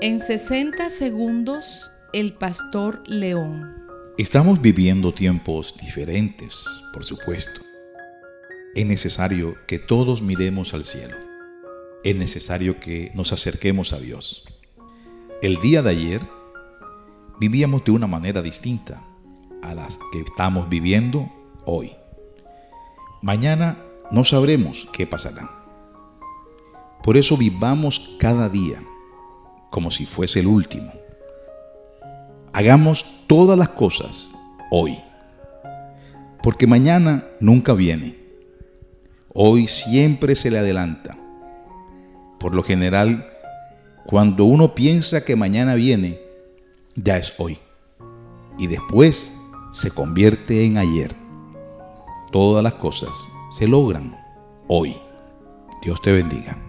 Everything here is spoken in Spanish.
En 60 segundos, el pastor León. Estamos viviendo tiempos diferentes, por supuesto. Es necesario que todos miremos al cielo. Es necesario que nos acerquemos a Dios. El día de ayer vivíamos de una manera distinta a las que estamos viviendo hoy. Mañana no sabremos qué pasará. Por eso vivamos cada día como si fuese el último. Hagamos todas las cosas hoy, porque mañana nunca viene. Hoy siempre se le adelanta. Por lo general, cuando uno piensa que mañana viene, ya es hoy. Y después se convierte en ayer. Todas las cosas se logran hoy. Dios te bendiga.